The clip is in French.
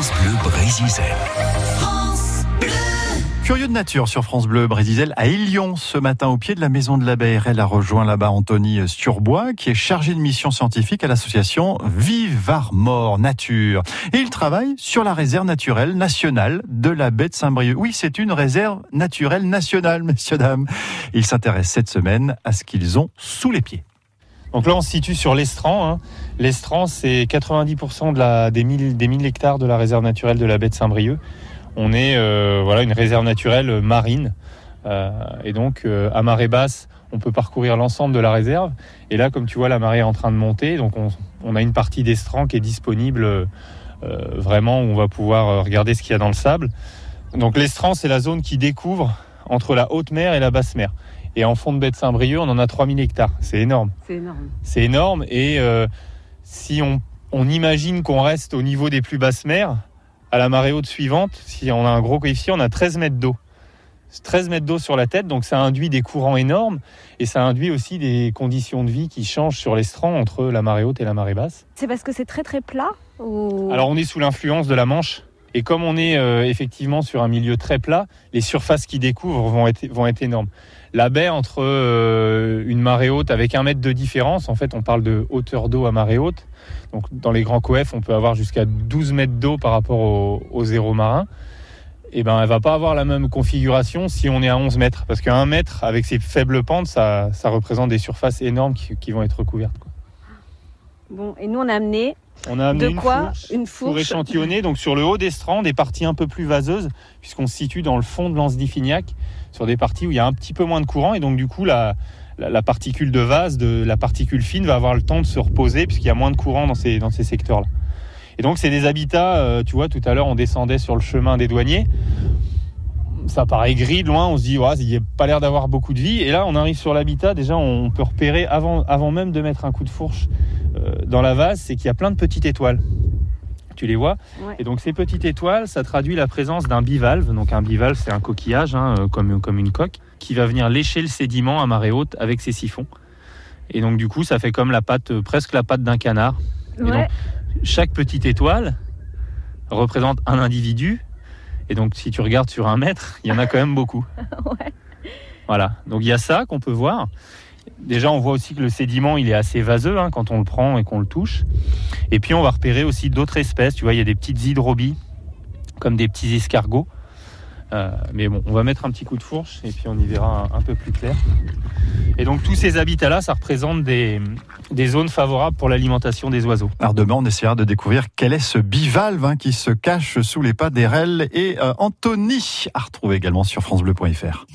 France Bleu Brésil. Curieux de nature sur France Bleu Brésil à Ilion ce matin au pied de la maison de la BRL a rejoint là-bas Anthony Sturbois qui est chargé de mission scientifique à l'association Vivarmor Nature. Et il travaille sur la réserve naturelle nationale de la baie de Saint-Brieuc. Oui, c'est une réserve naturelle nationale, messieurs, dames. Il s'intéresse cette semaine à ce qu'ils ont sous les pieds. Donc là, on se situe sur l'Estran. Hein. L'Estran, c'est 90% de la, des, 1000, des 1000 hectares de la réserve naturelle de la baie de Saint-Brieuc. On est euh, voilà, une réserve naturelle marine. Euh, et donc, euh, à marée basse, on peut parcourir l'ensemble de la réserve. Et là, comme tu vois, la marée est en train de monter. Donc, on, a une partie d'Estran qui est disponible euh, vraiment où on va pouvoir regarder ce qu'il y a dans le sable. Donc, l'Estran, c'est la zone qui découvre entre la haute mer et la basse mer. Et en fond de baie de Saint-Brieuc, on en a 3000 hectares. C'est énorme. C'est énorme. C'est énorme. Et euh, si on, on imagine qu'on reste au niveau des plus basses mers, à la marée haute suivante, si on a un gros coefficient, on a 13 mètres d'eau. 13 mètres d'eau sur la tête, donc ça induit des courants énormes et ça induit aussi des conditions de vie qui changent sur l'estran entre la marée haute et la marée basse. C'est parce que c'est très très plat ou... Alors on est sous l'influence de la Manche et comme on est euh, effectivement sur un milieu très plat, les surfaces qui découvrent vont être, énormes. La baie entre euh, une marée haute avec un mètre de différence, en fait on parle de hauteur d'eau à marée haute. Donc dans les grands coefs, on peut avoir jusqu'à 12 mètres d'eau par rapport au, zéro marin. Et ben elle va pas avoir la même configuration si on est à 11 mètres. Parce qu'à 1 mètre, avec ses faibles pentes, ça, représente des surfaces énormes qui, vont être recouvertes. Bon, et nous on a amené On a amené de une fourche Une pour échantillonner. Donc sur le haut des strands, des parties un peu plus vaseuses, puisqu'on se situe dans le fond de l'anse d'Ifignac, sur des parties où il y a un petit peu moins de courant. Et donc du coup, la, la, la particule de vase, de, la particule fine, va avoir le temps de se reposer, puisqu'il y a moins de courant dans ces, dans ces secteurs-là. Et donc c'est des habitats, euh, tu vois, tout à l'heure on descendait sur le chemin des douaniers. Ça paraît gris de loin, on se dit, ouais, il n'y a pas l'air d'avoir beaucoup de vie. Et là, on arrive sur l'habitat, déjà on peut repérer avant, avant même de mettre un coup de fourche dans la vase, c'est qu'il y a plein de petites étoiles. Tu les vois Ouais. Et donc ces petites étoiles, ça traduit la présence d'un bivalve. Donc un bivalve, c'est un coquillage, hein, euh, comme, comme une coque, qui va venir lécher le sédiment à marée haute avec ses siphons. Et donc du coup, ça fait comme la patte, euh, presque la patte d'un canard. Et donc, chaque petite étoile représente un individu. Et donc, si tu regardes sur un mètre, il y en a quand même beaucoup. Ouais. Voilà. Donc, il y a ça qu'on peut voir. Déjà, on voit aussi que le sédiment, il est assez vaseux hein, quand on le prend et qu'on le touche. Et puis, on va repérer aussi d'autres espèces. Tu vois, il y a des petites hydrobies, comme des petits escargots. Euh, mais bon, on va mettre un petit coup de fourche et puis on y verra un, peu plus clair. Et donc, tous ces habitats-là, ça représente des, des zones favorables pour l'alimentation des oiseaux. Alors demain, on essaiera de découvrir quel est ce bivalve hein, qui se cache sous les pas d'Erel et euh, Anthony, à retrouver également sur francebleu.fr.